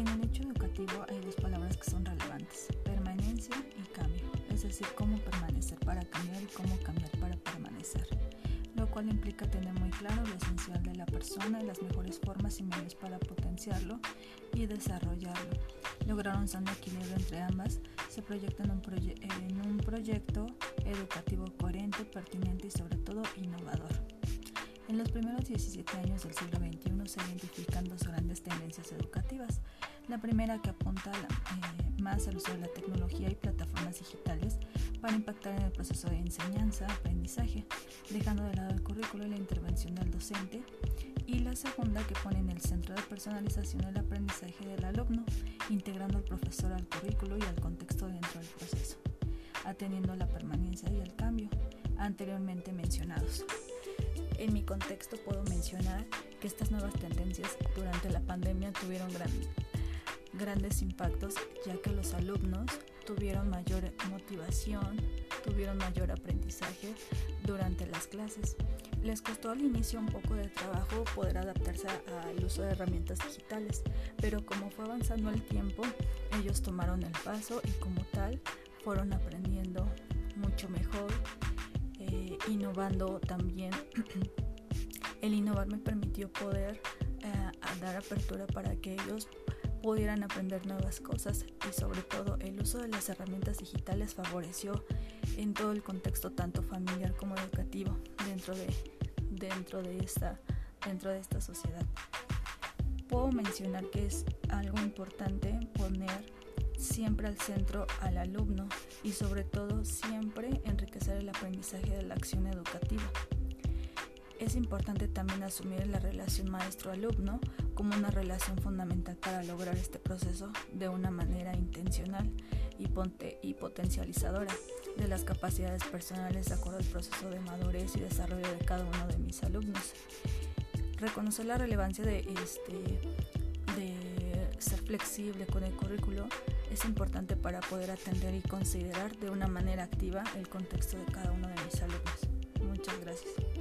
En el hecho educativo hay dos palabras que son relevantes, permanencia y cambio, es decir, cómo permanecer para cambiar y cómo cambiar para permanecer, lo cual implica tener muy claro lo esencial de la persona y las mejores formas y medios para potenciarlo y desarrollarlo. Lograr un sano equilibrio entre ambas se proyecta en un proyecto educativo coherente, pertinente y sobre todo innovador. En los primeros 17 años del siglo XXI se identifican dos grandes tendencias educativas. La primera que apunta eh, más al uso de la tecnología y plataformas digitales para impactar en el proceso de enseñanza-aprendizaje, dejando de lado el currículo y la intervención del docente. Y la segunda que pone en el centro de personalización el aprendizaje del alumno, integrando al profesor al currículo y al contexto dentro del proceso, atendiendo la permanencia y el cambio anteriormente mencionados. En mi contexto puedo mencionar que estas nuevas tendencias durante la pandemia tuvieron grandes impactos ya que los alumnos tuvieron mayor motivación, tuvieron mayor aprendizaje durante las clases. Les costó al inicio un poco de trabajo poder adaptarse al uso de herramientas digitales, pero como fue avanzando el tiempo, ellos tomaron el paso y como tal fueron aprendiendo mucho mejor innovando también. el innovar me permitió poder eh, dar apertura para que ellos pudieran aprender nuevas cosas y sobre todo el uso de las herramientas digitales favoreció en todo el contexto tanto familiar como educativo dentro de, dentro de, esta, dentro de esta sociedad. Puedo mencionar que es algo importante poner siempre al centro al alumno y sobre todo siempre enriquecer el aprendizaje de la acción educativa. Es importante también asumir la relación maestro-alumno como una relación fundamental para lograr este proceso de una manera intencional y, y potencializadora de las capacidades personales de acuerdo al proceso de madurez y desarrollo de cada uno de mis alumnos. Reconocer la relevancia de, este, de ser flexible con el currículo es importante para poder atender y considerar de una manera activa el contexto de cada uno de mis alumnos. Muchas gracias.